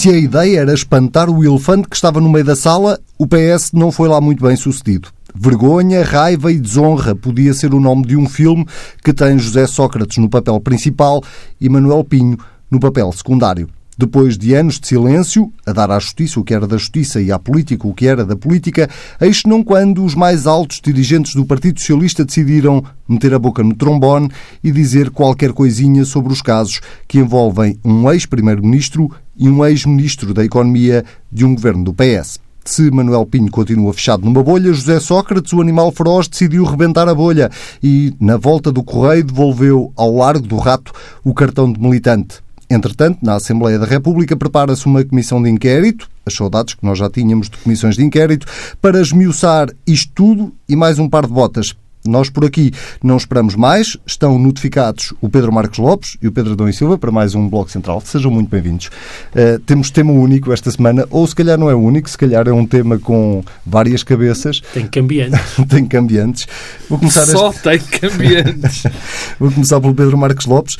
Se a ideia era espantar o elefante que estava no meio da sala, o PS não foi lá muito bem sucedido. Vergonha, raiva e desonra podia ser o nome de um filme que tem José Sócrates no papel principal e Manuel Pinho no papel secundário. Depois de anos de silêncio, a dar à justiça o que era da justiça e à política o que era da política, eis não quando os mais altos dirigentes do Partido Socialista decidiram meter a boca no trombone e dizer qualquer coisinha sobre os casos que envolvem um ex-primeiro-ministro e um ex-ministro da Economia de um governo do PS. Se Manuel Pinho continua fechado numa bolha, José Sócrates, o animal feroz, decidiu rebentar a bolha e, na volta do correio, devolveu ao largo do rato o cartão de militante. Entretanto, na Assembleia da República prepara-se uma comissão de inquérito, as saudades que nós já tínhamos de comissões de inquérito, para esmiuçar isto tudo e mais um par de botas. Nós por aqui não esperamos mais. Estão notificados o Pedro Marcos Lopes e o Pedro Adão e Silva para mais um Bloco Central. Sejam muito bem-vindos. Uh, temos tema único esta semana, ou se calhar não é único, se calhar é um tema com várias cabeças. Tem cambiantes. tem cambiantes. Vou começar Só este... tem cambiantes. Vou começar pelo Pedro Marcos Lopes.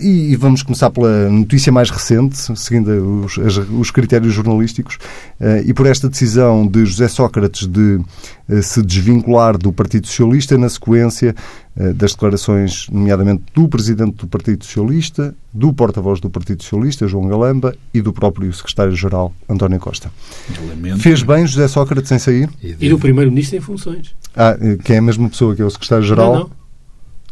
E vamos começar pela notícia mais recente, seguindo os, os critérios jornalísticos, eh, e por esta decisão de José Sócrates de eh, se desvincular do Partido Socialista na sequência eh, das declarações, nomeadamente do Presidente do Partido Socialista, do porta-voz do Partido Socialista, João Galamba, e do próprio Secretário-Geral, António Costa. Fez bem José Sócrates em sair? E do Primeiro-Ministro em funções. Ah, quem é a mesma pessoa que é o Secretário-Geral? Não, não.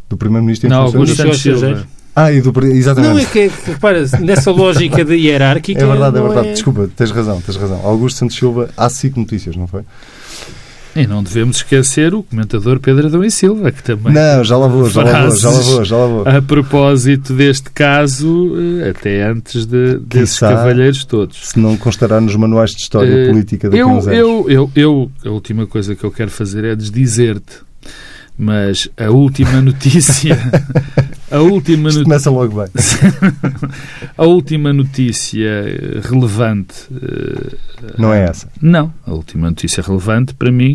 Do Primeiro-Ministro em não, funções? Augusto Santos Silva. Ah, e do, exatamente. Não, é que, repara, nessa lógica de hierárquica. É verdade, é verdade. É... Desculpa, tens razão, tens razão. Augusto Santos Silva, há cinco notícias, não foi? E não devemos esquecer o comentador Pedro Adão e Silva, que também. Não, já lá vou, já lá vou, já lá vou, já lá vou. A propósito deste caso, eh, até antes de, desses Quissá, cavalheiros todos. Se não constará nos manuais de história uh, política daqui eu, uns anos. Eu, eu, eu, a última coisa que eu quero fazer é desdizer-te mas a última notícia. a última Isto começa logo bem. a última notícia relevante. Não é essa? Não. A última notícia relevante, para mim,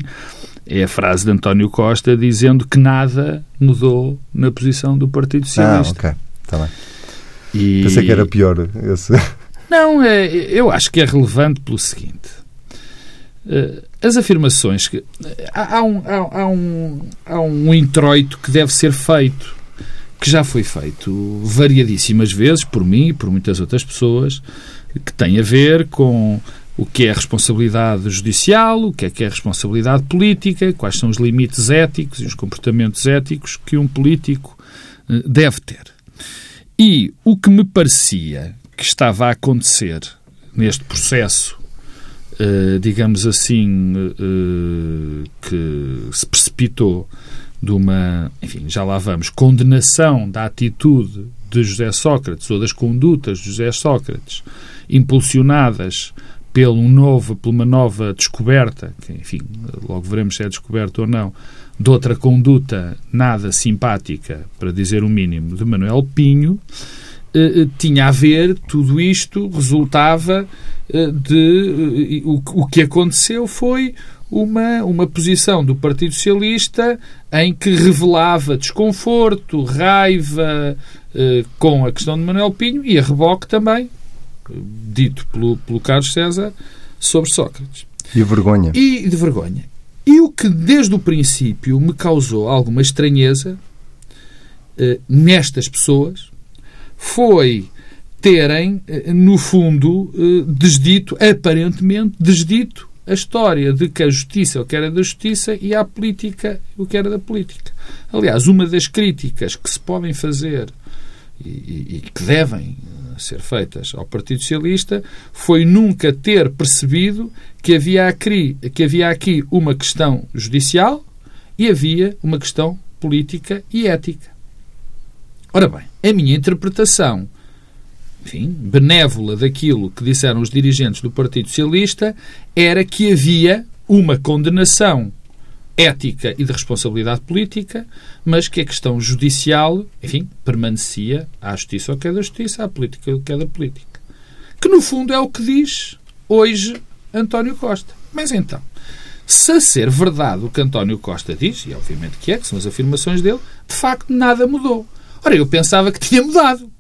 é a frase de António Costa dizendo que nada mudou na posição do Partido Socialista. Ah, ok. Está bem. E... Pensei que era pior esse. Não, é, eu acho que é relevante pelo seguinte. As afirmações que há, um, há, há, um, há um introito que deve ser feito, que já foi feito variadíssimas vezes por mim e por muitas outras pessoas, que tem a ver com o que é responsabilidade judicial, o que é que é responsabilidade política, quais são os limites éticos e os comportamentos éticos que um político eh, deve ter. E o que me parecia que estava a acontecer neste processo digamos assim, uh, que se precipitou de uma, enfim, já lá vamos, condenação da atitude de José Sócrates ou das condutas de José Sócrates, impulsionadas pelo novo, por uma nova descoberta, que, enfim, logo veremos se é descoberta ou não, de outra conduta nada simpática, para dizer o mínimo, de Manuel Pinho, eh, eh, tinha a ver, tudo isto resultava eh, de. o, o que aconteceu foi uma, uma posição do Partido Socialista em que revelava desconforto, raiva com a questão de Manuel Pinho e a reboque também, dito pelo, pelo Carlos César, sobre Sócrates. E vergonha. E de vergonha. E o que desde o princípio me causou alguma estranheza nestas pessoas foi terem, eh, no fundo, eh, desdito, aparentemente desdito, a história de que a justiça o que era da justiça e a política o que era da política. Aliás, uma das críticas que se podem fazer e, e, que devem eh, ser feitas ao Partido Socialista foi nunca ter percebido que havia aqui, que havia aqui uma questão judicial e havia uma questão política e ética. Ora bem, a minha interpretação, enfim, benévola daquilo que disseram os dirigentes do Partido Socialista era que havia uma condenação ética e de responsabilidade política, mas que a questão judicial, enfim, permanecia à justiça o que é da justiça, à política o que é da política. Que no fundo é o que diz hoje António Costa. Mas então, se a ser verdade o que António Costa diz, e obviamente que é, que são as afirmações dele, de facto nada mudou. Ora, eu pensava que tinha mudado.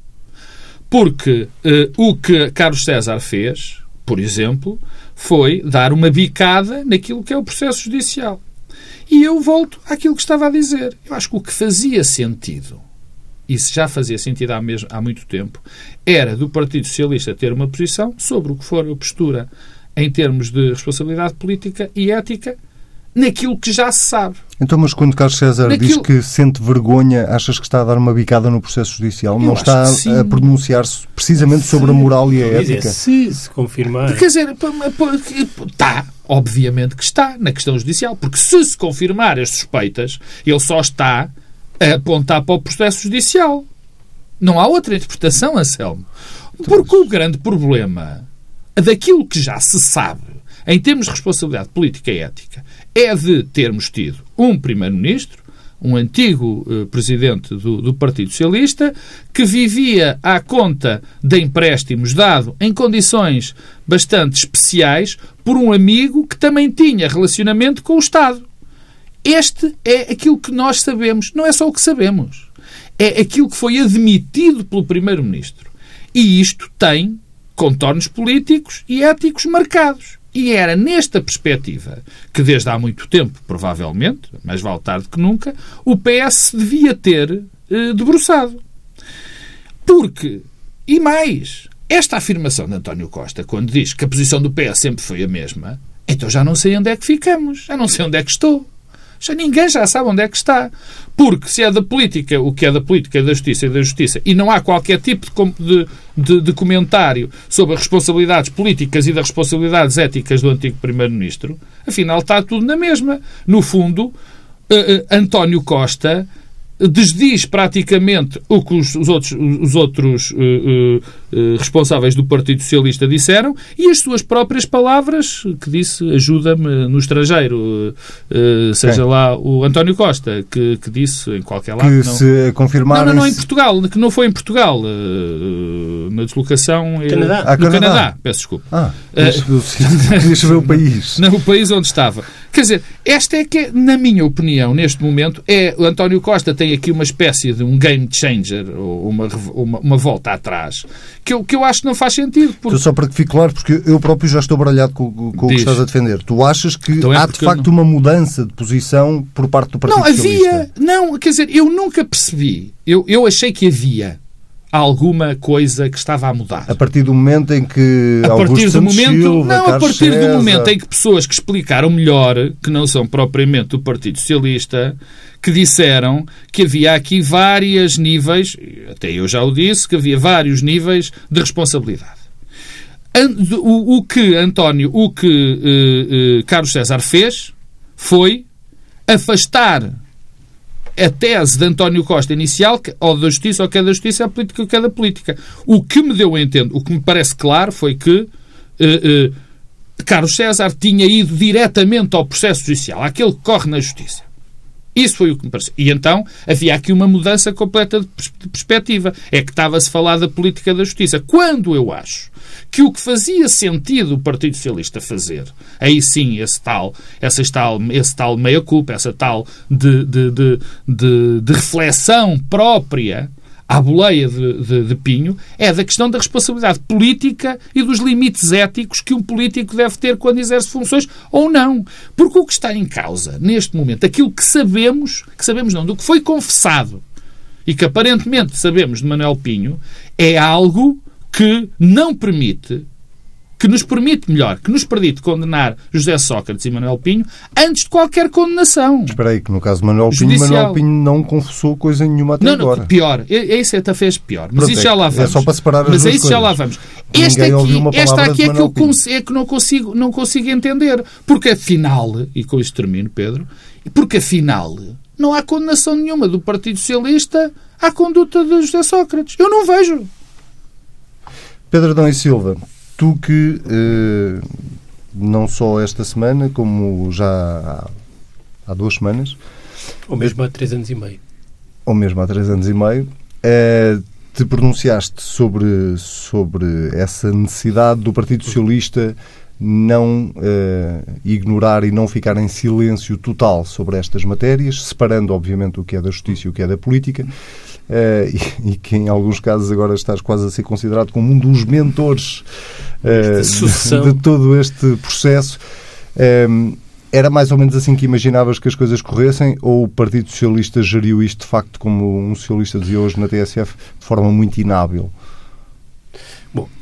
Porque uh, o que Carlos César fez, por exemplo, foi dar uma bicada naquilo que é o processo judicial. E eu volto àquilo que estava a dizer. Eu acho que o que fazia sentido, isso já fazia sentido há, mesmo, há muito tempo, era do Partido Socialista ter uma posição sobre o que for a postura em termos de responsabilidade política e ética naquilo que já se sabe. Então, mas quando Carlos César Naquilo... diz que sente vergonha, achas que está a dar uma bicada no processo judicial? Eu não está a pronunciar-se precisamente sim. sobre a moral e a ética? Se se confirmar. Quer dizer, está, obviamente que está na questão judicial, porque se se confirmar as suspeitas, ele só está a apontar para o processo judicial. Não há outra interpretação, Anselmo. Porque o grande problema daquilo que já se sabe em termos de responsabilidade política e ética é de termos tido um Primeiro-Ministro, um antigo eh, presidente do, do, Partido Socialista, que vivia à conta de empréstimos dado em condições bastante especiais por um amigo que também tinha relacionamento com o Estado. Este é aquilo que nós sabemos, não é só o que sabemos, é aquilo que foi admitido pelo Primeiro-Ministro. E isto tem contornos políticos e éticos marcados. E era nesta perspectiva que, desde há muito tempo, provavelmente, mais vale tarde que nunca, o PS devia ter eh, debruçado. Porque, e mais, esta afirmação de António Costa, quando diz que a posição do PS sempre foi a mesma, então já não sei onde é que ficamos, já não sei onde é que estou. Já ninguém já sabe onde é que está. Porque se é da política, o que é da política, é da justiça e da justiça, e não há qualquer tipo de, de, de comentário sobre as responsabilidades políticas e das responsabilidades éticas do antigo Primeiro-Ministro, afinal está tudo na mesma. No fundo, uh, uh, António Costa desdiz praticamente o que os, os outros, os outros responsáveis do Partido Socialista disseram e as suas próprias palavras, que disse ajuda-me no estrangeiro, uh, seja lá o António Costa, que, que disse em qualquer lado. Que não, se confirmar. Não, não, não, em Portugal, que não foi em Portugal, na deslocação Canadá. no Canadá. Canadá. Peço desculpa. Ah, deixa ver o país. Não, o país onde estava. Quer dizer, esta é que, na minha opinião, neste momento, é o António Costa tem aqui uma espécie de um game changer, ou uma, uma, uma volta atrás, que eu, que eu acho que não faz sentido. Porque... Só para que fique claro, porque eu próprio já estou baralhado com, com o que estás a defender. Tu achas que então é há, de facto, não... uma mudança de posição por parte do Partido Não, havia. Não, quer dizer, eu nunca percebi. Eu, eu achei que havia alguma coisa que estava a mudar. A partir do momento em que a partir do momento Silva, não a partir César... do momento em que pessoas que explicaram melhor que não são propriamente do Partido Socialista que disseram que havia aqui vários níveis até eu já o disse que havia vários níveis de responsabilidade o, que António o que uh, uh, Carlos César fez foi afastar a tese de António Costa inicial, ou da justiça, ou que é da justiça, é a política, ou que é da política. O que me deu a entender, o que me parece claro foi que uh, Carlos César tinha ido diretamente ao processo judicial, àquele que corre na justiça. Isso foi o que me pareceu. E então havia aqui uma mudança completa de perspectiva. É que estava-se a falar da política da justiça. Quando eu acho que o que fazia sentido o Partido Socialista fazer, aí sim, esse tal, essa tal, tal meia-culpa, essa tal de, de, de, de, de reflexão própria à boleia de, de, de, Pinho é da questão da responsabilidade política e dos limites éticos que um político deve ter quando exerce funções ou não. Porque o que está em causa, neste momento, aquilo que sabemos, que sabemos não, do que foi confessado e que aparentemente sabemos de Manuel Pinho, é algo que não permite que nos permite, melhor, que nos permite condenar José Sócrates e Manuel Pinho antes de qualquer condenação. Espera aí, que no caso de Manuel Pinho, Manuel Pinho não confessou coisa nenhuma até não, agora. Não, pior. Esse até fez pior. Mas Pronto, isso já lá vamos. É só para separar as Mas é isso já lá vamos. Este aqui, esta aqui é que eu é que não consigo, não consigo entender. Porque afinal, e com isto termino, Pedro, porque afinal não há condenação nenhuma do Partido Socialista à conduta de José Sócrates. Eu não vejo. Pedro Adão e Silva, tu que eh, não só esta semana, como já há, há, duas semanas. Ou mesmo há três anos e meio. Ou mesmo há três anos e meio. Eh, te pronunciaste sobre, sobre essa necessidade do Partido Socialista não eh, ignorar e não ficar em silêncio total sobre estas matérias, separando, obviamente, o que é da justiça e o que é da política. Uh, e, e, que em alguns casos agora estás quase a ser considerado como um dos mentores uh, de, de, todo este processo. Era mais ou menos assim que imaginavas que as coisas corressem ou o Partido Socialista geriu isto de facto, como um socialista dizia hoje na TSF, de forma muito inábil?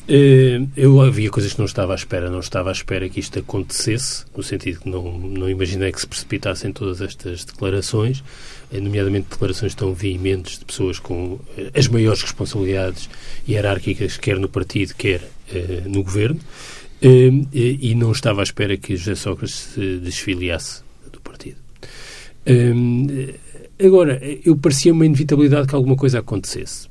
Eh, eu havia coisas que não estava à espera. Não estava à espera que isto acontecesse, no sentido que não, não imaginei que se precipitassem todas estas declarações, eh, nomeadamente declarações tão veementes de pessoas com eh, as maiores responsabilidades hierárquicas, quer no partido, quer no governo. E não estava à espera que José Sócrates se desfiliasse do partido. Agora, eu parecia uma inevitabilidade que alguma coisa acontecesse.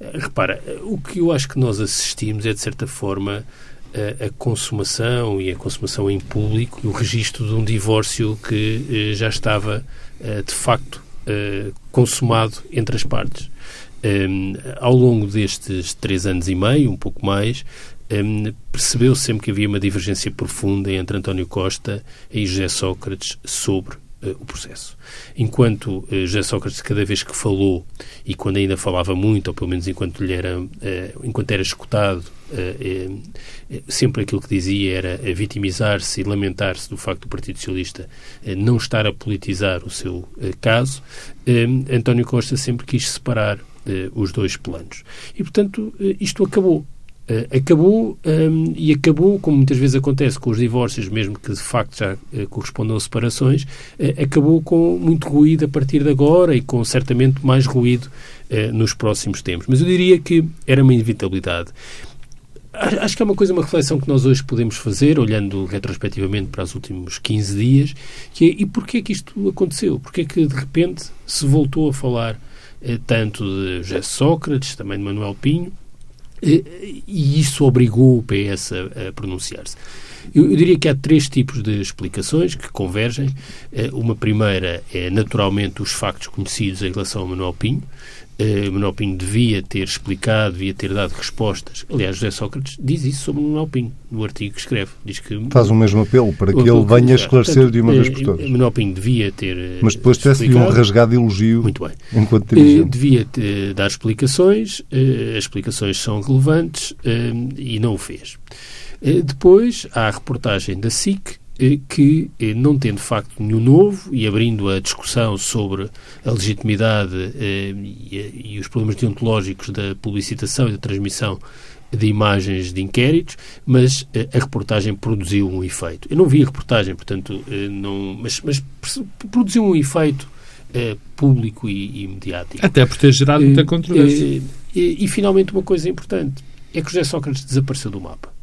Repara, o que eu acho que nós assistimos é, de certa forma, a, a consumação e a consumação em público, o registro de um divórcio que eh, já estava, eh, de facto, eh, consumado entre as partes. Um, ao longo destes três anos e meio, um pouco mais, um, percebeu -se sempre que havia uma divergência profunda entre António Costa e José Sócrates sobre uh, o processo. Enquanto uh, Sócrates, cada vez que falou, e quando ainda falava muito, ou pelo menos enquanto, lhe era, uh, enquanto era escutado, sempre aquilo que dizia era vitimizar-se e lamentar-se do facto do Partido Socialista não estar a politizar o seu caso, António Costa sempre quis separar os dois planos. E, portanto, isto acabou. Uh, acabou um, ehm, e acabou, como muitas vezes acontece com os divórcios, mesmo que de facto já uh, correspondam a separações, uh, acabou com muito ruído a partir de agora e com certamente mais ruído nos próximos tempos. Mas eu diria que era uma inevitabilidade. Acho que é uma coisa, uma reflexão que nós hoje podemos fazer, olhando retrospectivamente para os últimos 15 dias, que é e porquê que isto aconteceu? Porquê que de repente se voltou a falar tanto de José Sócrates, também de Manuel Pinho, e isso obrigou o PS a, a pronunciar-se. Eu, eu, diria que há três tipos de explicações que convergem. Eh, uma primeira é, naturalmente, os factos conhecidos em relação a Manuel Pinho. Uh, Manuel Pinho devia ter explicado, devia ter dado respostas. Aliás, José Sócrates diz isso sobre Manuel Pinho, no artigo que escreve. Diz que, Faz o mesmo apelo para que ele venha esclarecer Portanto, de uma vez por todas. Manuel Pinho devia ter. Mas depois tivesse um rasgado elogio Muito bem. enquanto dirigente. Uh, devia ter, dar explicações, as explicações são relevantes e não o fez. depois há a reportagem da SIC eh, que, eh, não tendo facto nenhum novo e abrindo a discussão sobre a legitimidade eh, e, os problemas deontológicos da publicitação e da transmissão de imagens de inquéritos, mas a reportagem produziu um efeito. Eu não vi a reportagem, portanto, não, mas, mas produziu um efeito público e, e mediático. Até por ter gerado muita controvérsia. E, e, finalmente, uma coisa importante é que José Sócrates desapareceu do mapa.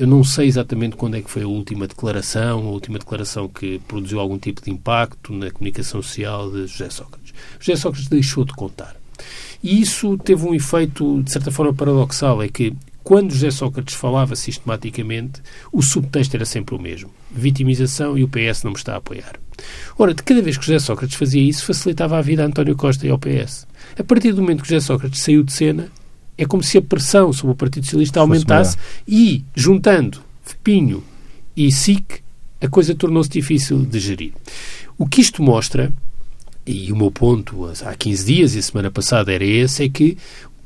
Eu não sei exatamente quando é que foi a última declaração, a última declaração que produziu algum tipo de impacto na comunicação social de José Sócrates. José Sócrates deixou de contar. E isso teve um efeito, de certa forma, paradoxal, é que quando José Sócrates falava sistematicamente, o subtexto era sempre o mesmo. Vitimização e o PS não me está a apoiar. Ora, de cada vez que José Sócrates fazia isso, facilitava a vida a António Costa e ao PS. A partir do momento que José Sócrates saiu de cena, é como se a pressão sobre o Partido Socialista aumentasse e, juntando Pinho e SIC, a coisa tornou-se difícil de gerir. O que isto mostra, e o meu ponto há 15 dias e a semana passada era esse, é que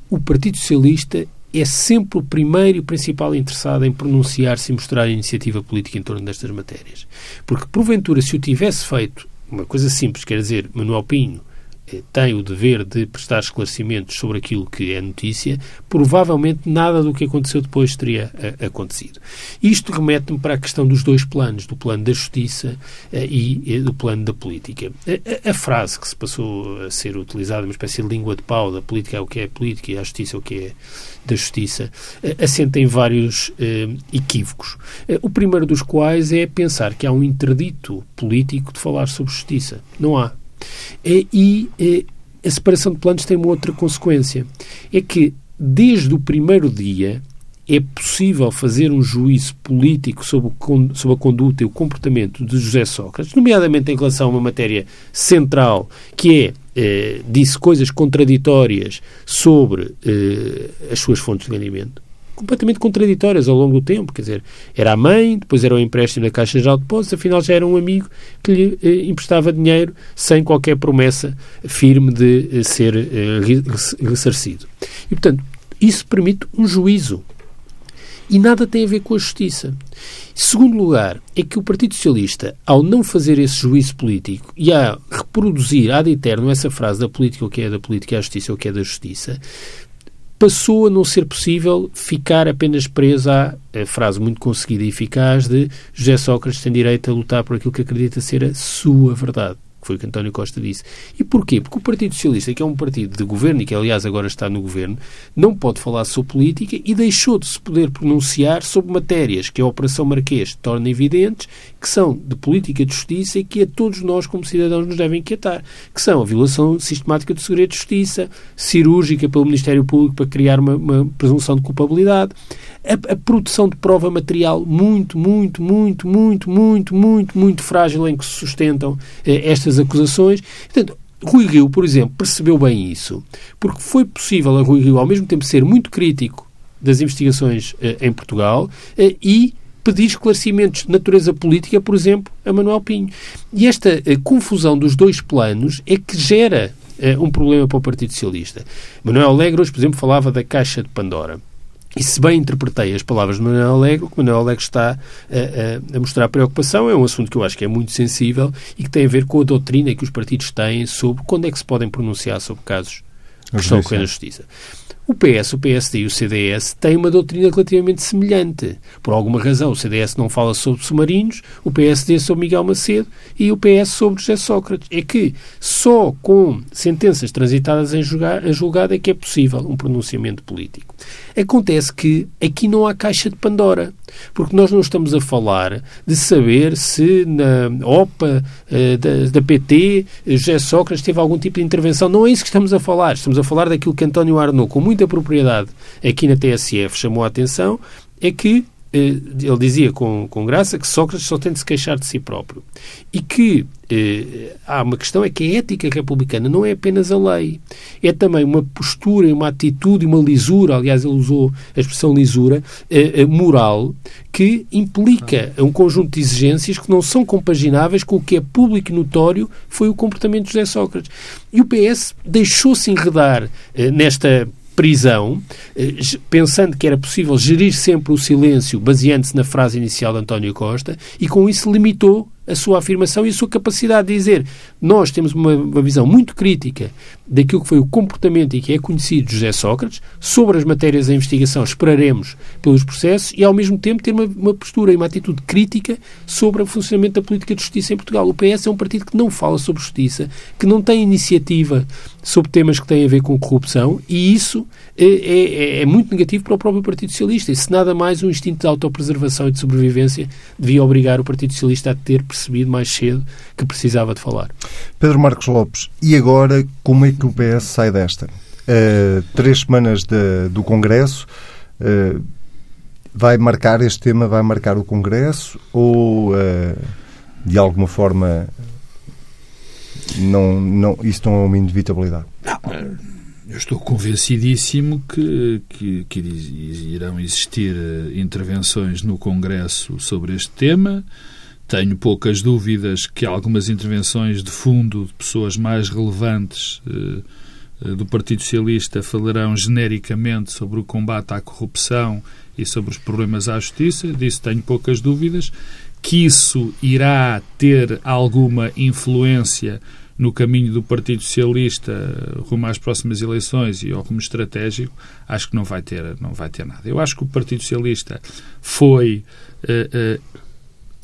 o Partido Socialista é sempre o primeiro e o principal interessado em pronunciar-se e mostrar iniciativa política em torno destas matérias. Porque, porventura, se o tivesse feito uma coisa simples, quer dizer, Manuel Pinho tem o dever de prestar esclarecimentos sobre aquilo que é notícia, provavelmente nada do que aconteceu depois teria uh, acontecido. Isto remete-me para a questão dos dois planos, do plano da justiça uh, e uh, do plano da política. A, a, frase que se passou a ser utilizada, uma espécie de língua de pau, da política é o que é política e a justiça é o que é da justiça, assenta em vários equívocos. o primeiro dos quais é pensar que há um interdito político de falar sobre justiça. Não há. E a separação de planos tem uma outra consequência. É que, desde o primeiro dia, é possível fazer um juízo político sobre, sobre, a conduta e o comportamento de José Sócrates, nomeadamente em relação a uma matéria central, que é, eh, disse coisas contraditórias sobre eh, as suas fontes de ganhamento. Completamente contraditórias ao longo do tempo. Quer dizer, era a mãe, depois era o empréstimo da Caixa Geral de Depósitos, afinal já era um amigo que lhe eh, emprestava dinheiro sem qualquer promessa firme de eh, ser eh, ressarcido. E, portanto, isso permite um juízo. E nada tem a ver com a justiça. Segundo lugar, é que o Partido Socialista, ao não fazer esse juízo político e a reproduzir ad eterno essa frase da política o que é da política, a justiça o que é da justiça, passou a não ser possível ficar apenas preso à frase muito conseguida e eficaz de José Sócrates tem direito a lutar por aquilo que acredita ser a sua verdade que foi o que António Costa disse. E porquê? Porque o Partido Socialista, que é um partido de governo e que, aliás, agora está no governo, não pode falar sobre política e deixou de se poder pronunciar sobre matérias que a Operação Marquês torna evidentes, que são de política de justiça e que a todos nós, como cidadãos, nos devem inquietar, que são a violação sistemática do segredo de justiça, cirúrgica pelo Ministério Público para criar uma, uma presunção de culpabilidade, a, a, produção de prova material muito, muito, muito, muito, muito, muito, muito frágil em que se sustentam eh, estas acusações. Portanto, Rui Rio, por exemplo, percebeu bem isso, porque foi possível a Rui Rio, ao mesmo tempo, ser muito crítico das investigações eh, em Portugal eh, e pedir esclarecimentos de natureza política, por exemplo, a Manuel Pinho. E esta eh, confusão dos dois planos é que gera eh, um problema para o Partido Socialista. Manuel Alegre, por exemplo, falava da caixa de Pandora. E se bem interpretei as palavras de Manuel Alegre, o que Manuel Alegre está a, a, a, mostrar preocupação é um assunto que eu acho que é muito sensível e que tem a ver com a doutrina que os partidos têm sobre quando é que se podem pronunciar sobre casos que estão ocorrendo na Justiça. O PS, o PSD e o CDS têm uma doutrina relativamente semelhante. Por alguma razão, o CDS não fala sobre submarinos, o PSD sobre Miguel Macedo e o PS sobre José Sócrates. É que só com sentenças transitadas em julgado é que é possível um pronunciamento político. Acontece que aqui não há caixa de Pandora, porque nós não estamos a falar de saber se na OPA eh, da, da, PT José Sócrates teve algum tipo de intervenção. Não é isso que estamos a falar. Estamos a falar daquilo que António Arnaud, com muita propriedade aqui na TSF, chamou a atenção, é que eh, ele dizia com, com graça que Sócrates só tem de se queixar de si próprio. E que eh, há uma questão, é que a ética republicana não é apenas a lei, é também uma postura, uma atitude, uma lisura, aliás, ele usou a expressão lisura, eh, eh moral, que implica um conjunto de exigências que não são compagináveis com o que é público e notório foi o comportamento de José Sócrates. E o PS deixou-se enredar eh, nesta prisão, eh, pensando que era possível gerir sempre o silêncio, baseando-se na frase inicial de António Costa, e com isso limitou a sua afirmação e a sua capacidade de dizer nós temos uma, uma, visão muito crítica daquilo que foi o comportamento e que é conhecido de José Sócrates, sobre as matérias da investigação esperaremos pelos processos e ao mesmo tempo ter uma, uma postura e uma atitude crítica sobre o funcionamento da política de justiça em Portugal. O PS é um partido que não fala sobre justiça, que não tem iniciativa sobre temas que têm a ver com corrupção e isso é, é, é muito negativo para o próprio Partido Socialista e se nada mais um instinto de autopreservação e de sobrevivência devia obrigar o Partido Socialista a ter percebido mais cedo que precisava de falar. Pedro Marcos Lopes, e agora como é que o PS sai desta? Uh, três semanas de, do Congresso, uh, vai marcar este tema, vai marcar o Congresso ou uh, de alguma forma não, não, isso não é uma inevitabilidade? Não, eu estou convencidíssimo que, que, que irão existir intervenções no Congresso sobre este tema. Tenho poucas dúvidas que algumas intervenções de fundo de pessoas mais relevantes eh, eh, do Partido Socialista falarão genericamente sobre o combate à corrupção e sobre os problemas à justiça. Disso tenho poucas dúvidas. Que isso irá ter alguma influência no caminho do Partido Socialista rumo às próximas eleições e ao rumo estratégico, acho que não vai ter, não vai ter nada. Eu acho que o Partido Socialista foi uh, uh,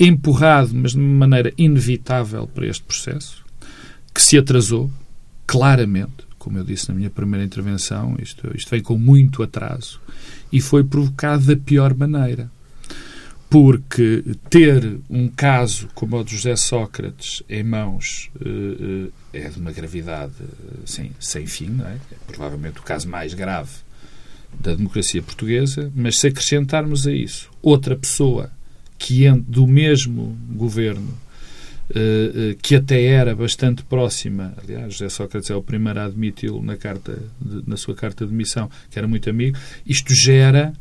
empurrado, mas de maneira inevitável para este processo, que se atrasou, claramente, como eu disse na minha primeira intervenção, isto, isto veio com muito atraso, e foi provocado da pior maneira. Porque ter um caso como o de José Sócrates em mãos uh, é de uma gravidade assim, sem fim, é? é provavelmente o caso mais grave da democracia portuguesa, mas se acrescentarmos a isso outra pessoa que do mesmo governo, uh, uh, que até era bastante próxima, aliás, José Sócrates é o primeiro a admiti-lo na, carta na sua carta de missão, que era muito amigo, isto gera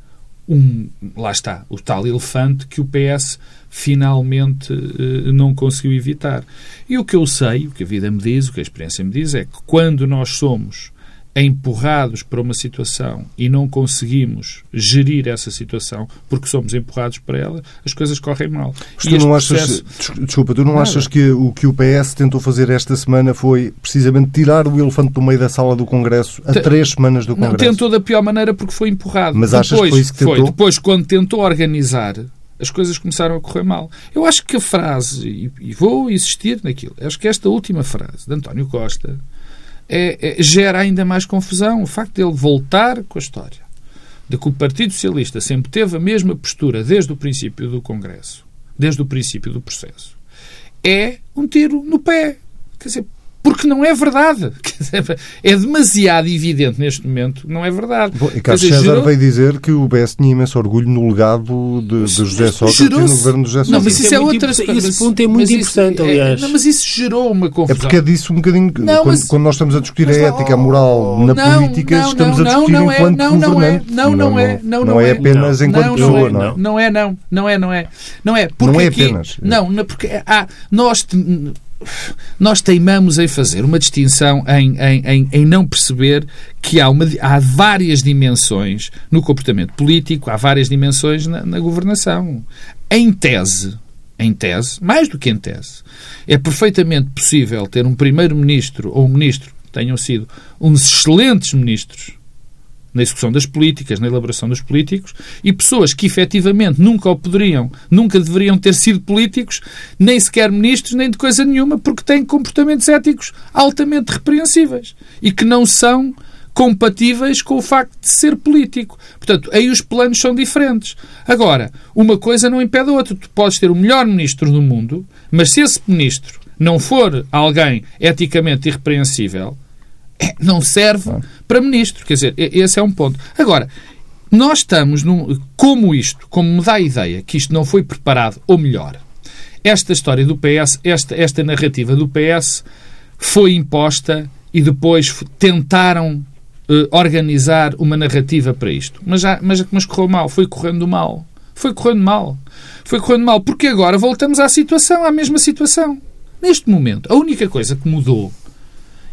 um, lá está, o tal elefante que o PS finalmente eh, não conseguiu evitar. E o que eu sei, o que a vida me diz, o que a experiência me diz, é que quando nós somos empurrados para uma situação e não conseguimos gerir essa situação porque somos empurrados para ela, as coisas correm mal. Mas tu não achas, processo... desculpa, tu não Nada. achas que o que o PS tentou fazer esta semana foi precisamente tirar o elefante do meio da sala do Congresso a T três semanas do Congresso? Não tentou da pior maneira porque foi empurrado. Mas depois, achas que foi isso que tentou? Foi. Depois, quando tentou organizar as coisas começaram a correr mal. Eu acho que a frase, e vou insistir naquilo, acho que esta última frase de António Costa é, é, gera ainda mais confusão. O facto de ele voltar com a história de que o Partido Socialista sempre teve a mesma postura desde o princípio do Congresso, desde o princípio do processo, é um tiro no pé. Quer dizer, porque não é verdade. É demasiado evidente neste momento não é verdade. Bom, e Carlos César gerou... veio dizer que o PS tinha imenso orgulho no legado de, de José Sócrates e no governo de José Sócrates. Não, mas isso é, é outra... Esse ponto é muito importante, aliás. É, não, mas isso gerou uma confusão. É porque é disso um bocadinho... Não, quando, quando, nós estamos a discutir a ética, a moral na não, política, não, estamos a discutir não, enquanto não, governante. Não, não é. Não, não é apenas enquanto pessoa, não é? Não é, não. Não é, não é. Não é. Não é apenas. Não, porque nós nós teimamos em fazer uma distinção, em, em, em, em não perceber que há, uma, há várias dimensões no comportamento político, há várias dimensões na, na governação. Em tese, em tese, mais do que em tese, é perfeitamente possível ter um primeiro-ministro ou um ministro, tenham sido uns excelentes ministros, na execução das políticas, na elaboração dos políticos, e pessoas que efetivamente nunca o poderiam, nunca deveriam ter sido políticos, nem sequer ministros, nem de coisa nenhuma, porque têm comportamentos éticos altamente repreensíveis e que não são compatíveis com o facto de ser político. Portanto, aí os planos são diferentes. Agora, uma coisa não impede a outra. Tu podes ter o melhor ministro do mundo, mas se esse ministro não for alguém eticamente irrepreensível, não serve para ministro. Quer dizer, esse é um ponto. Agora, nós estamos num. Como isto, como me dá a ideia que isto não foi preparado, ou melhor, esta história do PS, esta, esta narrativa do PS foi imposta e depois tentaram uh, organizar uma narrativa para isto. Mas, já, mas, mas correu mal, foi correndo mal. Foi correndo mal. Foi correndo mal, porque agora voltamos à situação, à mesma situação. Neste momento, a única coisa que mudou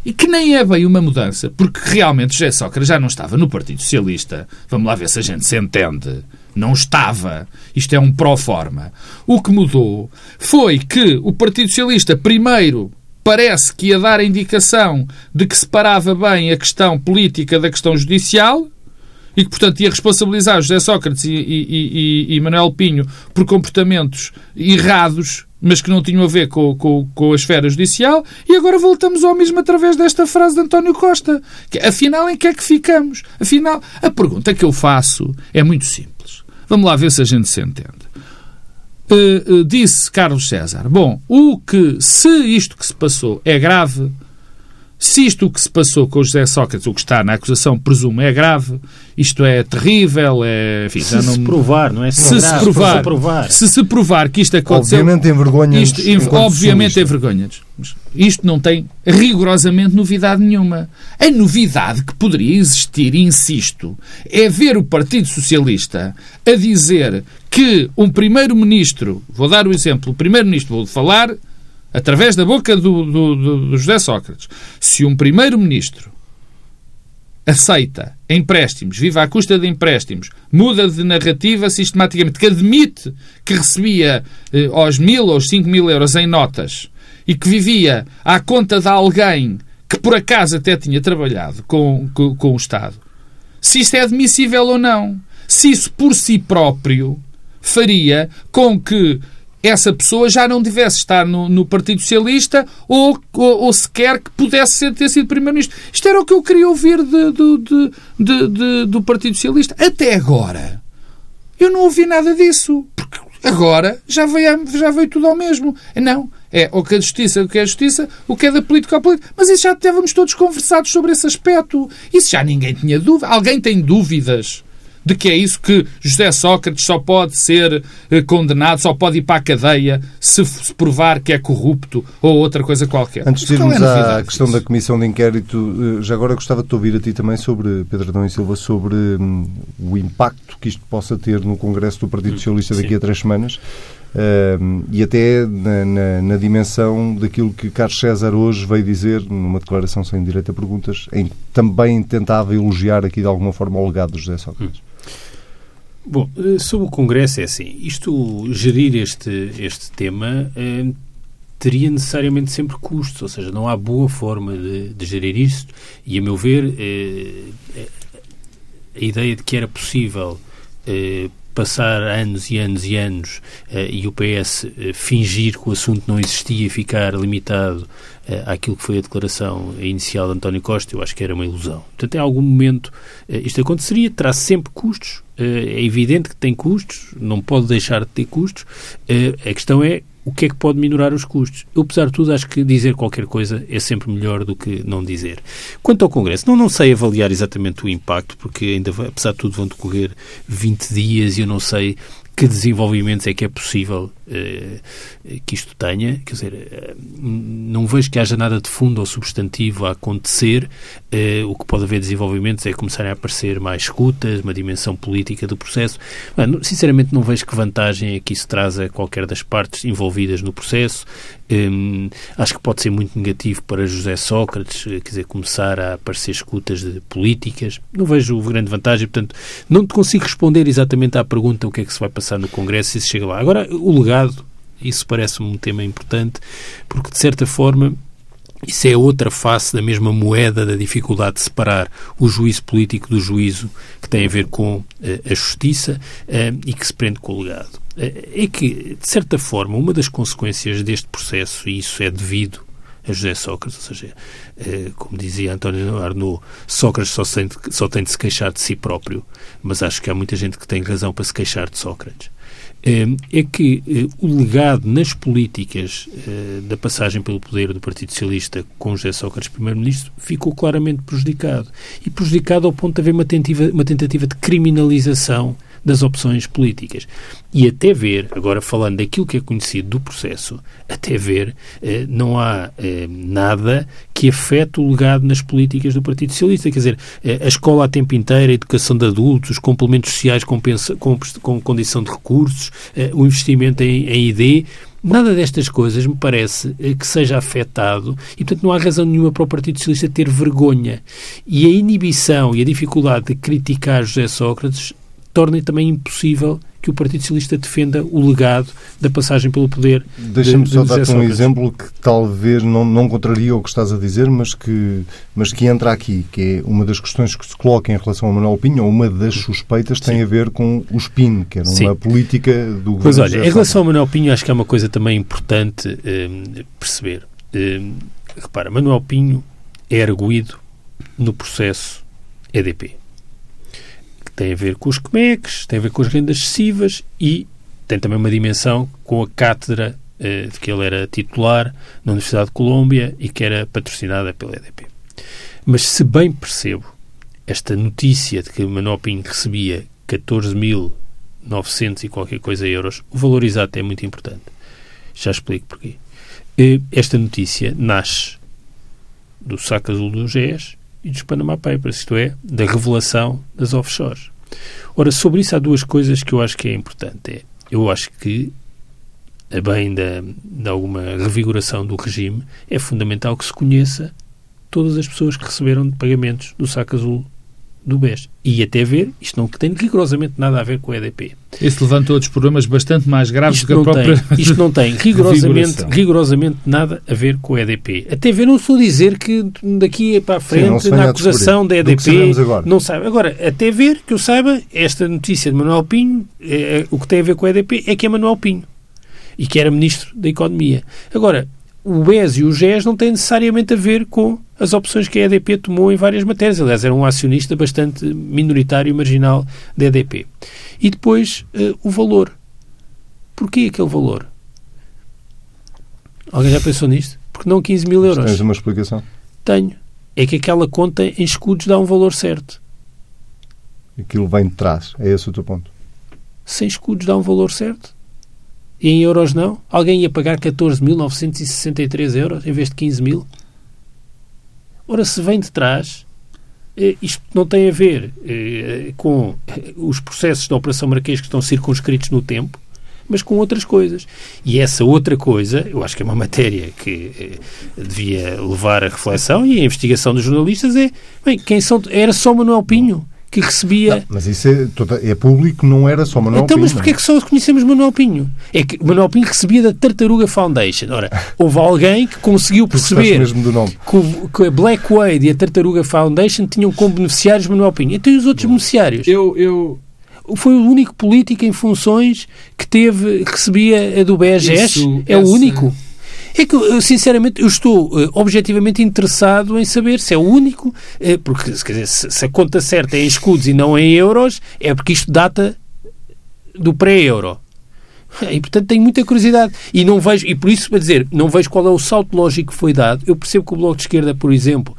e que nem é bem uma mudança, porque realmente José Sócrates já não estava no Partido Socialista. Vamos lá ver se a gente se entende. Não estava. Isto é um pró-forma. O que mudou foi que o Partido Socialista, primeiro, parece que ia dar a indicação de que separava bem a questão política da questão judicial e que, portanto, ia responsabilizar José Sócrates e, e, e, e Manuel Pinho por comportamentos errados mas que não tinham a ver com, com, com, a esfera judicial, e agora voltamos ao mesmo através desta frase de António Costa. Que, afinal, em que é que ficamos? Afinal, a pergunta que eu faço é muito simples. Vamos lá ver se a gente se entende. Uh, uh, disse Carlos César, bom, o que, se isto que se passou é grave, se isto o que se passou com o José Sócrates, o que está na acusação, presumo, é grave, isto é terrível, é, enfim, se não... se provar, não é? Se, se, se provar, se provar, se se provar que isto aconteceu, obviamente envergonha, isto, obviamente envergonha. Isto não tem rigorosamente novidade nenhuma. A novidade que poderia existir, insisto, é ver o Partido Socialista a dizer que um primeiro-ministro, vou dar o exemplo, o primeiro-ministro, vou falar através da boca do, do, do José Sócrates, se um primeiro-ministro aceita empréstimos, vive à custa de empréstimos, muda de narrativa sistematicamente, que admite que recebia eh, aos mil ou cinco mil euros em notas e que vivia à conta de alguém que por acaso até tinha trabalhado com, com, com o Estado, se isso é admissível ou não. Se isso por si próprio faria com que essa pessoa já não devesse estar no, no Partido Socialista ou, ou, ou, sequer que pudesse ter sido Primeiro-Ministro. Isto era o que eu queria ouvir de, de, de, do Partido Socialista. Até agora, eu não ouvi nada disso. Porque agora já veio, já veio tudo ao mesmo. Não. É o que é justiça, o que é justiça, o que é da política a política. Mas isso já estávamos todos conversados sobre esse aspecto. Isso já ninguém tinha dúvida. Alguém tem dúvidas de que é isso que José Sócrates só pode ser eh, condenado, só pode ir para a cadeia se, provar que é corrupto ou outra coisa qualquer. Antes de irmos é à questão disso? da comissão de inquérito, eh, já agora gostava de te ouvir a ti também sobre, Pedro Adão e Silva, sobre hum, o impacto que isto possa ter no Congresso do Partido Socialista daqui Sim. a três semanas. Uh, e até na, na, na, dimensão daquilo que Carlos César hoje veio dizer numa declaração sem direito a perguntas, em também tentava elogiar aqui de alguma forma o legado de José Sócrates. Hum. Bom, eh, sobre o Congresso é assim, isto, gerir este, este tema eh, teria necessariamente sempre custos, ou seja, não há boa forma de, de gerir isto e, a meu ver, eh, eh a ideia de que era possível eh, passar anos e anos e anos uh, e o PS eh, fingir que o assunto não existia e ficar limitado uh, àquilo que foi a declaração inicial de António Costa, eu acho que era uma ilusão. Portanto, em algum momento isto aconteceria, terá sempre custos, é evidente que tem custos, não pode deixar de ter custos. a questão é o que é que pode minorar os custos? Eu, apesar de tudo, acho que dizer qualquer coisa é sempre melhor do que não dizer. Quanto ao Congresso, não, não sei avaliar exatamente o impacto, porque ainda, apesar de tudo, vão decorrer 20 dias e eu não sei que desenvolvimentos é que é possível que isto tenha. Quer dizer, uh, não vejo que haja nada de fundo ou substantivo a acontecer. Uh, o que pode haver desenvolvimentos é começarem a aparecer mais escutas, uma dimensão política do processo. Sinceramente, não vejo que vantagem é que isso traz a qualquer das partes envolvidas no processo. Um, acho que pode ser muito negativo para José Sócrates, quer dizer, começar a aparecer escutas de políticas. Não vejo grande vantagem, portanto, não te consigo responder exatamente à pergunta o que é que se vai passar no Congresso e se chega lá. Agora, o legado, isso parece-me um tema importante, porque de certa forma isso é outra face da mesma moeda da dificuldade de separar o juízo político do juízo que tem a ver com uh, a justiça uh, e que se prende com o legado. Uh, é que, de certa forma, uma das consequências deste processo, e isso é devido a José Sócrates, ou seja, como dizia António Arnaud, Sócrates só, só tem de se queixar de si próprio, mas acho que há muita gente que tem razão para se queixar de Sócrates. Ehm, é que eh, o legado nas políticas eh, da passagem pelo poder do Partido Socialista com José Sócrates Primeiro-Ministro ficou claramente prejudicado. E prejudicado ao ponto de haver uma tentativa, uma tentativa de criminalização das opções políticas. E até ver, agora falando daquilo que é conhecido do processo, até ver, eh, não há eh, nada que afete o legado nas políticas do Partido Socialista. Quer dizer, eh, a escola a tempo inteiro, a educação de adultos, os complementos sociais com, com, com condição de recursos, eh, o investimento em, em ID, Nada destas coisas me parece eh, que seja afetado e, portanto, não há razão nenhuma para o Partido Socialista ter vergonha. E a inibição e a dificuldade de criticar José Sócrates torna também impossível que o Partido Socialista defenda o legado da passagem pelo poder. Deixa-me de, só dar-te um exemplo que talvez não, não contraria o que estás a dizer, mas que, mas que entra aqui, que é uma das questões que se coloca em relação a Manuel Pinho, ou uma das suspeitas tem Sim. a ver com o SPIN, que era uma Sim. política do governo. Pois olha, em relação a Manuel Pinho, acho que é uma coisa também importante hum, perceber. Hum, repara, Manuel Pinho é arguído no processo EDP tem a ver com os CMECs, tem a ver com as rendas excessivas e tem também uma dimensão com a cátedra eh, de que ele era titular na Universidade de Colômbia e que era patrocinada pela EDP. Mas se bem percebo esta notícia de que Manuel Pinho recebia 14.900 e qualquer coisa euros, o valor exato é muito importante. Já explico porquê. Eh, esta notícia nasce do saco azul do GES e dos Panama Papers, isto é, da revelação das offshores. Ora, sobre isso há duas coisas que eu acho que é importante. É, eu acho que, a bem da, de alguma revigoração do regime, é fundamental que se conheça todas as pessoas que receberam pagamentos do saco azul do BES. E até ver, isto não tem rigorosamente nada a ver com o EDP. Isso levantou outros problemas bastante mais graves isto do que a própria. Tem, isto não tem rigorosamente, rigorosamente nada a ver com o EDP. Até ver, não estou a dizer que daqui para a frente, Sim, na acusação da EDP, não sabe. Agora, até ver que eu saiba, esta notícia de Manuel Pinho, é, o que tem a ver com o EDP é que é Manuel Pinho e que era Ministro da Economia. Agora, o BES e o GES não têm necessariamente a ver com as opções que a EDP tomou em várias matérias. Aliás, era um acionista bastante minoritário e marginal da EDP. E depois, uh, o valor. Porquê aquele valor? Alguém já pensou nisto? Porque não 15 mil euros? Tens uma explicação? Tenho. É que aquela conta em escudos dá um valor certo. Aquilo vem de trás. É esse o teu ponto. Sem escudos dá um valor certo? E em euros não? Alguém ia pagar 14.963 euros em vez de 15 mil? Ora, se vem de trás, eh, isto não tem a ver eh, com os processos da Operação Marquês que estão circunscritos no tempo, mas com outras coisas. E essa outra coisa, eu acho que é uma matéria que eh, devia levar a reflexão e a investigação dos jornalistas é, bem, quem são, era só Manuel Pinho que recebia. Não, mas isso é, toda, é, público, não era só Manuel então, Pinho. Então, mas porquê é que só conhecemos Manuel Pinho? É que Manuel Pinho recebia da Tartaruga Foundation. Ora, houve alguém que conseguiu perceber que, que a Black Wade e a Tartaruga Foundation tinham como beneficiários Manuel Pinho. Então, e os outros beneficiários? Eu, eu, foi o único político em funções que teve recebia a do BGS. é essa... o único. É que, sinceramente, eu estou uh, objetivamente interessado em saber se é o único, uh, porque dizer, se, se, a conta certa é em escudos e não em euros, é porque isto data do pré-euro. E, portanto, tenho muita curiosidade. E não vejo, e por isso, para dizer, não vejo qual é o salto lógico que foi dado. Eu percebo que o Bloco de Esquerda, por exemplo,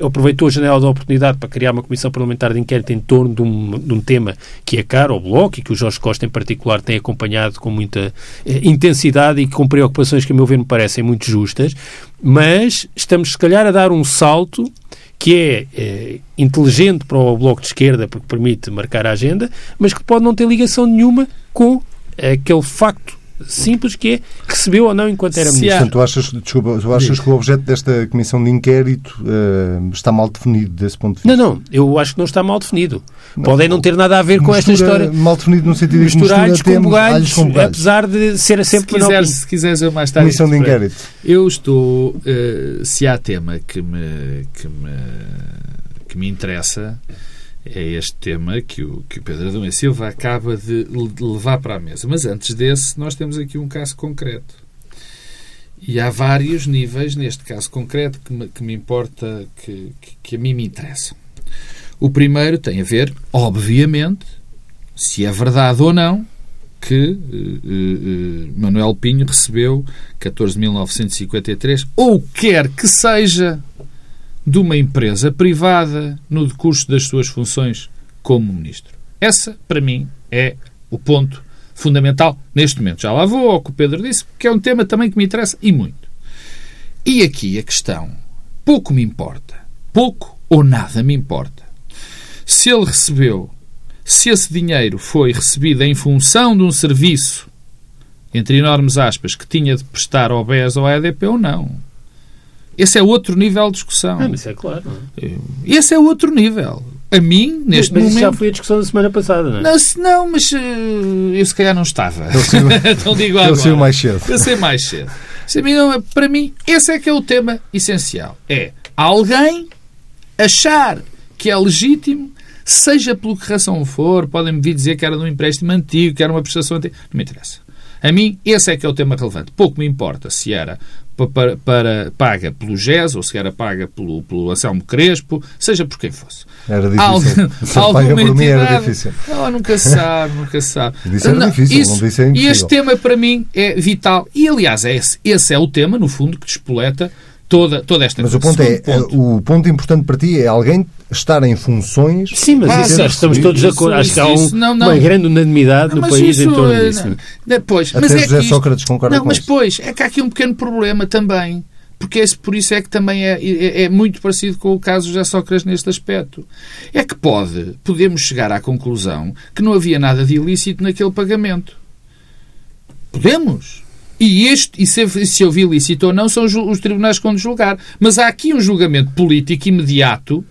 aproveitou a janela da oportunidade para criar uma comissão parlamentar de inquérito em torno de um, de um tema que é caro ao Bloco e que o Jorge Costa, em particular, tem acompanhado com muita eh, intensidade e com preocupações que, a meu ver, me parecem muito justas, mas estamos, se calhar, a dar um salto que é, é inteligente para o Bloco de Esquerda, porque permite marcar a agenda, mas que pode não ter ligação nenhuma com aquele facto simples que é recebeu ou não enquanto era ministro. Portanto, tu achas, desculpa, tu achas que o objeto desta comissão de inquérito uh, está mal definido desse ponto de vista? Não, não, eu acho que não está mal definido. Não, Podem não ter nada a ver com esta história. Mal definido no sentido de que mistura com bugalhos, com bugalhos, apesar de ser sempre se quiseres, se quiseres eu mais tarde. Comissão de inquérito. Eu estou, uh, se há tema que me, que me, que me interessa, é este tema que o, que o Pedro Adão e Silva acaba de, levar para a mesa. Mas antes desse, nós temos aqui um caso concreto. E há vários níveis neste caso concreto que me, que me importa, que, que, que, a mim me interessam. O primeiro tem a ver, obviamente, se é verdade ou não, que uh, uh, Manuel Pinho recebeu 14.953, ou quer que seja de uma empresa privada no decurso das suas funções como ministro. Essa, para mim, é o ponto fundamental neste momento. Já lá vou ao que o Pedro disse, que é um tema também que me interessa e muito. E aqui a questão, pouco me importa, pouco ou nada me importa. Se ele recebeu, se esse dinheiro foi recebido em função de um serviço, entre enormes aspas, que tinha de prestar ao BES ou à EDP ou não. Esse é outro nível de discussão. Ah, mas é claro. Esse é outro nível. A mim, neste mas, mas momento. já foi a discussão da semana passada, não é? Não, não mas uh, eu se calhar não estava. então digo agora. Eu sei mais cedo. Eu sei mais cedo. Para mim, esse é que é o tema essencial. É alguém achar que é legítimo, seja pelo que razão for, podem-me vir dizer que era de um empréstimo antigo, que era uma prestação antiga. Não me interessa. A mim, esse é que é o tema relevante. Pouco me importa se era para, para, paga pelo GES ou se era paga pelo, pelo Anselmo Crespo, seja por quem fosse. Era difícil. Al, paga por mim era difícil. Não, nunca sabe, nunca sabe. Disse era não, difícil, isso, não disse é E este tema para mim é vital. E aliás, é esse, esse é o tema, no fundo, que despoleta toda, toda esta Mas o ponto é, ponto. o ponto importante para ti é alguém estar em funções. Sim, mas isso, estamos todos de acordo. Acho que há um, não, não. uma grande unanimidade não, no país isso, em torno é, disso. Depois, Até mas é José Sócrates concorda não, com mas isso. pois, é que há aqui um pequeno problema também. Porque esse, por isso é que também é, é, é muito parecido com o caso José Sócrates neste aspecto. É que pode, podemos chegar à conclusão que não havia nada de ilícito naquele pagamento. Podemos. E, este, e se, se houve ilícito ou não, são os tribunais que vão julgar. Mas há aqui um julgamento político imediato,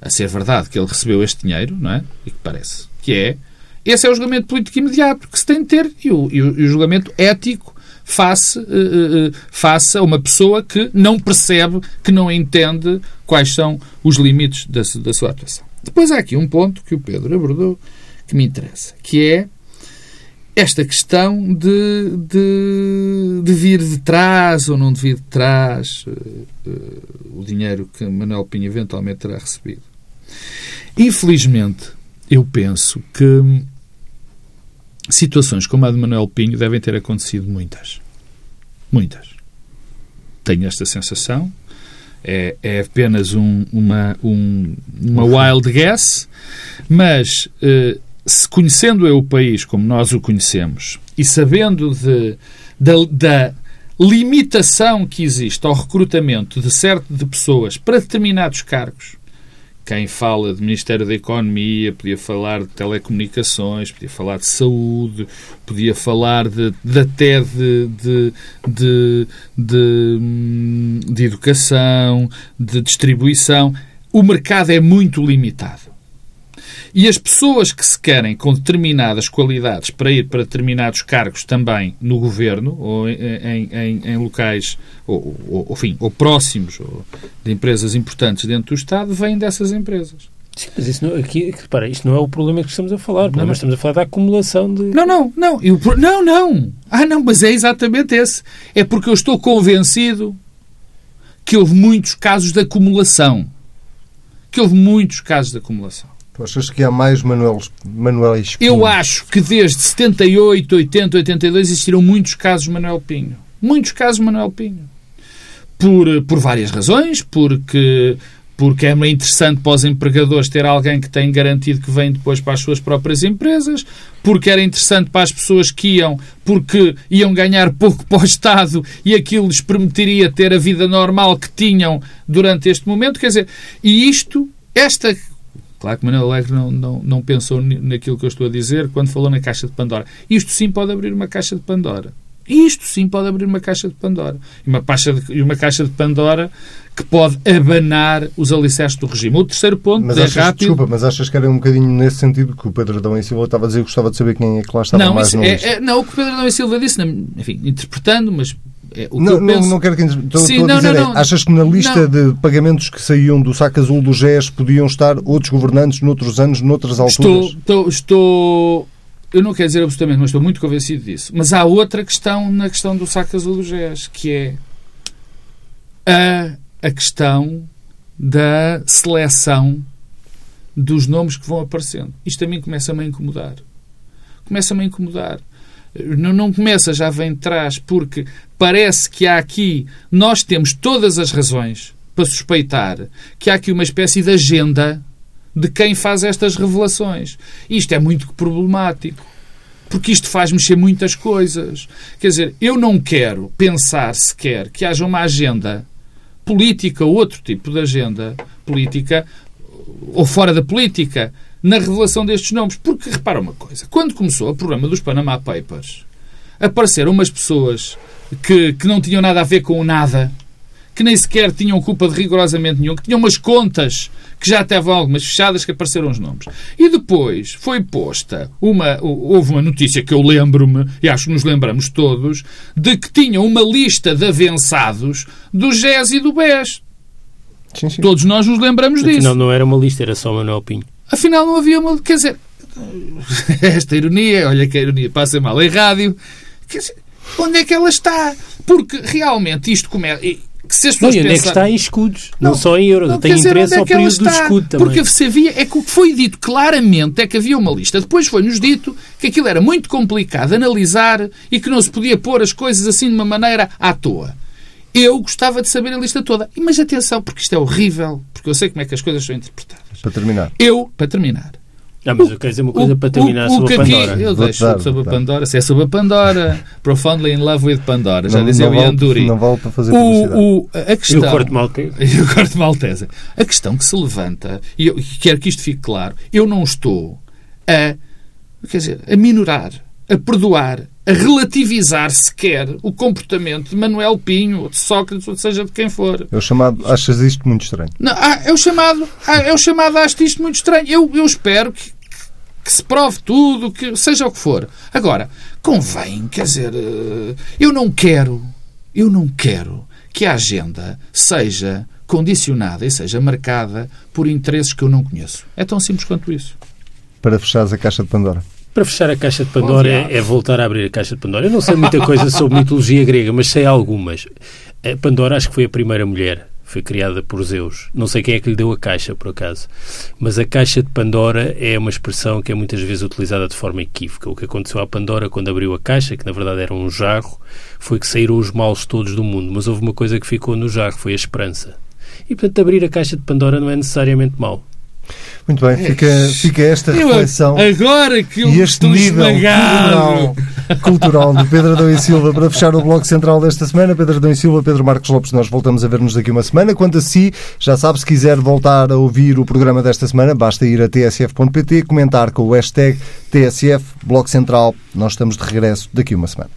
a ser verdade que ele recebeu este dinheiro, não é? E que parece que é. Esse é o julgamento político imediato que se tem de ter e o, e o, e o julgamento ético face, uh, uh, face a uma pessoa que não percebe, que não entende quais são os limites da, da sua atuação. Depois há aqui um ponto que o Pedro abordou que me interessa, que é esta questão de, de, de, vir de trás ou não de vir de trás uh, uh, o dinheiro que Manuel Pinho eventualmente terá recebido. Infelizmente, eu penso que situações como a de Manuel Pinho devem ter acontecido muitas. Muitas. Tenho esta sensação. é, é apenas um, uma, um, uma wild guess, mas eh, se conhecendo eu o país como nós o conhecemos e sabendo de, da, limitação que existe ao recrutamento de certo de pessoas para determinados cargos, quem fala de Ministério da Economia podia falar de telecomunicações, podia falar de saúde, podia falar de, de até de, de, de, de, hum, de educação, de distribuição. O mercado é muito limitado. E as pessoas que se querem com determinadas qualidades para ir para determinados cargos também no governo ou em, em, em locais ou, ou, enfim, ou próximos ou de empresas importantes dentro do Estado vêm dessas empresas. Sim, mas isso não, aqui, repara, isto não é o problema que estamos a falar. Não, mas estamos a falar da acumulação de. Não, não, não. Eu, não, não. Ah, não, mas é exatamente esse. É porque eu estou convencido que houve muitos casos de acumulação. Que houve muitos casos de acumulação. Tu achas que há mais Manuel, Manuel? Eu acho que desde 78, 80, 82 existiram muitos casos Manuel Pinho. Muitos casos Manuel Pinho. Por, por várias razões, porque porque é interessante para os empregadores ter alguém que tem garantido que vem depois para as suas próprias empresas, porque era interessante para as pessoas que iam, porque iam ganhar pouco para o Estado e aquilo lhes permitiria ter a vida normal que tinham durante este momento. Quer dizer, e isto, esta Claro que Manuel Alegre não, não, não pensou naquilo que eu estou a dizer quando falou na caixa de Pandora. Isto sim pode abrir uma caixa de Pandora. Isto sim pode abrir uma caixa de Pandora. E uma, caixa de, uma caixa de Pandora que pode abanar os alicerces do regime. O terceiro ponto mas é achas, rápido... Desculpa, mas achas que era um bocadinho nesse sentido que o Pedro Adão e Silva estava a dizer que gostava de saber quem é que lá estava não, mais no é, é, Não, o que o Pedro Adão e Silva disse, enfim, interpretando, mas é, não, que não, penso... não quero que. Estou, Sim, estou a dizer, não, não, é, achas que na lista de pagamentos que saíam do saco azul do GES podiam estar outros governantes noutros anos, noutras alturas? Estou, estou, estou, Eu não quero dizer absolutamente, mas estou muito convencido disso. Mas há outra questão na questão do saco azul do GES, que é a, a questão da seleção dos nomes que vão aparecendo. Isto a mim começa-me a incomodar. Começa-me a incomodar não, não começa, já vem de trás, porque parece que há aqui, nós temos todas as razões para suspeitar que há aqui uma espécie de agenda de quem faz estas revelações. Isto é muito problemático. Porque isto faz mexer muitas coisas. Quer dizer, eu não quero pensar sequer que haja uma agenda política ou outro tipo de agenda política ou fora da política na revelação destes nomes. Porque, repara uma coisa, quando começou o programa dos Panama Papers, apareceram umas pessoas que, que não tinham nada a ver com o nada, que nem sequer tinham culpa de rigorosamente nenhum, que tinham umas contas que já estavam algumas fechadas que apareceram os nomes. E depois foi posta uma. Houve uma notícia que eu lembro-me, e acho que nos lembramos todos, de que tinham uma lista de avançados do GES e do BES. Sim, sim. Todos nós nos lembramos disso. Não, não era uma lista, era só Manuel Pinho. Afinal, não havia uma. Quer dizer, esta ironia, olha que a ironia passa mal em rádio. Quer dizer, onde é que ela está? Porque realmente isto começa. Se as pessoas não, e onde pensam... é que está em escudos, não, não só em euros. Não, tem interesse é ao período do escudo também. Porque você via, é que o que foi dito claramente é que havia uma lista. Depois foi-nos dito que aquilo era muito complicado analisar e que não se podia pôr as coisas assim de uma maneira à toa. Eu gostava de saber a lista toda. Mas atenção, porque isto é horrível, porque eu sei como é que as coisas são interpretadas. Para terminar. Eu, para terminar. Não, mas eu quero dizer uma coisa o, para terminar o, o, sobre a Pandora. Aqui, eu deixo dar, sobre a Pandora. Se é sobre a Pandora, Profoundly in Love with Pandora. Já não, dizia o Ian Dury. Não vale para fazer o, o, a questão, e o corte maltese. E o corte maltese. A questão que se levanta, e eu quero que isto fique claro, eu não estou a, quer dizer, a minorar, a perdoar, a relativizar sequer o comportamento de Manuel Pinho, ou de Sócrates, ou seja de quem for. É o chamado, achas isto muito estranho? Não, ah, é o chamado, ah, é o chamado, acho isto muito estranho. Eu, eu espero que, que se prove tudo, que seja o que for. Agora, convém, quer dizer, eh, eu não quero, eu não quero que a agenda seja condicionada e seja marcada por interesses que eu não conheço. É tão simples quanto isso. Para fechares a caixa de Pandora. Para fechar a caixa de Pandora é, é, voltar a abrir a caixa de Pandora. Eu não sei muita coisa sobre mitologia grega, mas sei algumas. A Pandora acho que foi a primeira mulher. Foi criada por Zeus. Não sei quem é que lhe deu a caixa, por acaso. Mas a caixa de Pandora é uma expressão que é muitas vezes utilizada de forma equívoca. O que aconteceu à Pandora quando abriu a caixa, que na verdade era um jarro, foi que saíram os males todos do mundo. Mas houve uma coisa que ficou no jarro, foi a esperança. E, portanto, abrir a caixa de Pandora não é necessariamente mau. Muito bem, fica, fica esta Eu, reflexão agora que eu e este nível cultural, cultural do Pedro Adão e Silva para fechar o Bloco Central desta semana. Pedro Adão e Silva, Pedro Marcos Lopes, nós voltamos a ver-nos daqui uma semana. Quanto a si, já sabe, se quiser voltar a ouvir o programa desta semana, basta ir a tsf.pt, comentar com o hashtag TSF Bloco Central. Nós estamos de regresso daqui uma semana.